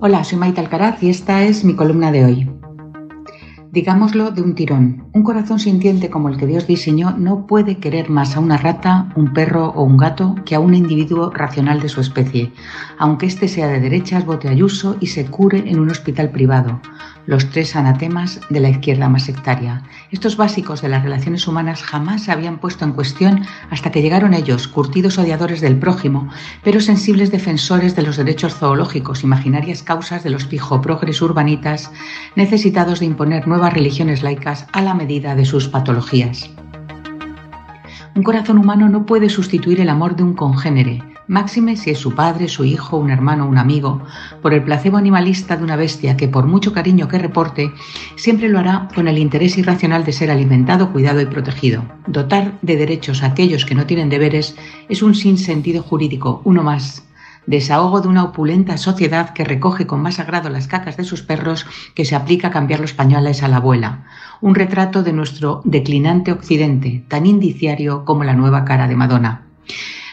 Hola, soy Maite Alcaraz y esta es mi columna de hoy. Digámoslo de un tirón, un corazón sintiente como el que Dios diseñó no puede querer más a una rata, un perro o un gato que a un individuo racional de su especie, aunque éste sea de derechas, bote ayuso y se cure en un hospital privado, los tres anatemas de la izquierda más sectaria. Estos básicos de las relaciones humanas jamás se habían puesto en cuestión hasta que llegaron ellos, curtidos odiadores del prójimo, pero sensibles defensores de los derechos zoológicos, imaginarias causas de los pijoprogres urbanitas, necesitados de imponer nuevas religiones laicas a la medida de sus patologías. Un corazón humano no puede sustituir el amor de un congénere, máxime si es su padre, su hijo, un hermano, un amigo, por el placebo animalista de una bestia que por mucho cariño que reporte, siempre lo hará con el interés irracional de ser alimentado, cuidado y protegido. Dotar de derechos a aquellos que no tienen deberes es un sinsentido jurídico, uno más. Desahogo de una opulenta sociedad que recoge con más agrado las cacas de sus perros que se aplica a cambiar los pañales a la abuela. Un retrato de nuestro declinante occidente, tan indiciario como la nueva cara de Madonna.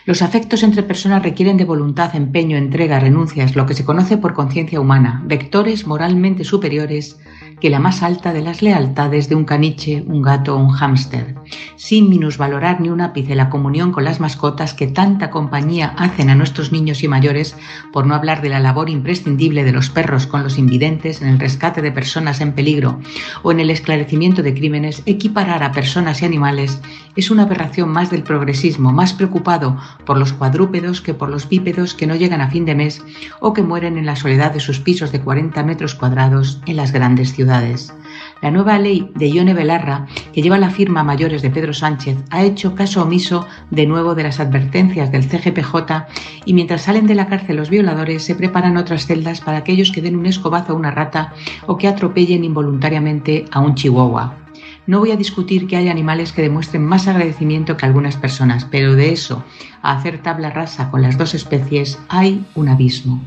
Los afectos entre personas requieren de voluntad, empeño, entrega, renuncias, lo que se conoce por conciencia humana, vectores moralmente superiores que la más alta de las lealtades de un caniche, un gato o un hámster, sin minusvalorar ni un ápice la comunión con las mascotas que tanta compañía hacen a nuestros niños y mayores, por no hablar de la labor imprescindible de los perros con los invidentes en el rescate de personas en peligro o en el esclarecimiento de crímenes, equiparar a personas y animales es una aberración más del progresismo, más preocupado por los cuadrúpedos que por los bípedos que no llegan a fin de mes o que mueren en la soledad de sus pisos de 40 metros cuadrados en las grandes La nueva ley de Ione Belarra, que lleva la firma mayores de Pedro Sánchez, ha hecho caso omiso de nuevo de las advertencias del CGPJ y mientras salen de la cárcel los violadores se preparan otras celdas para aquellos que den un escobazo a una rata o que atropellen involuntariamente a un chihuahua. No voy a discutir que hay animales que demuestren más agradecimiento que algunas personas, pero de eso a hacer tabla rasa con las dos especies hay un abismo.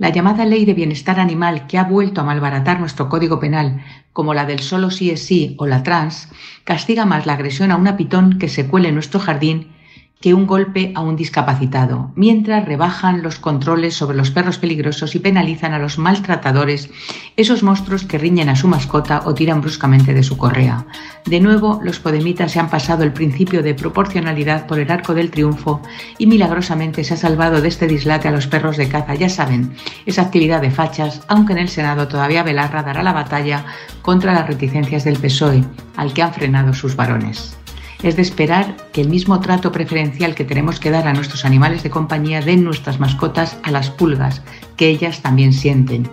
La llamada ley de bienestar animal que ha vuelto a malbaratar nuestro código penal, como la del solo sí es sí o la trans, castiga más la agresión a una pitón que se cuele en nuestro jardín que un golpe a un discapacitado, mientras rebajan los controles sobre los perros peligrosos y penalizan a los maltratadores, esos monstruos que riñen a su mascota o tiran bruscamente de su correa. De nuevo, los podemitas se han pasado el principio de proporcionalidad por el arco del triunfo y milagrosamente se ha salvado de este dislate a los perros de caza. Ya saben, esa actividad de fachas, aunque en el Senado todavía Belarra dará la batalla contra las reticencias del PSOE, al que han frenado sus varones es de esperar que el mismo trato preferencial que tenemos que dar a nuestros animales de compañía den nuestras mascotas a las pulgas, que ellas también sienten.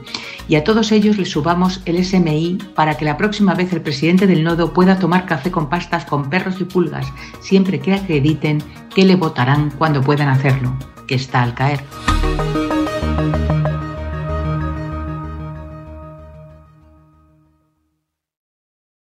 Y a todos ellos les subamos el SMI para que la próxima vez el presidente del nodo pueda tomar café con pastas con perros y pulgas, siempre que acrediten que le votarán cuando puedan hacerlo, que está al caer.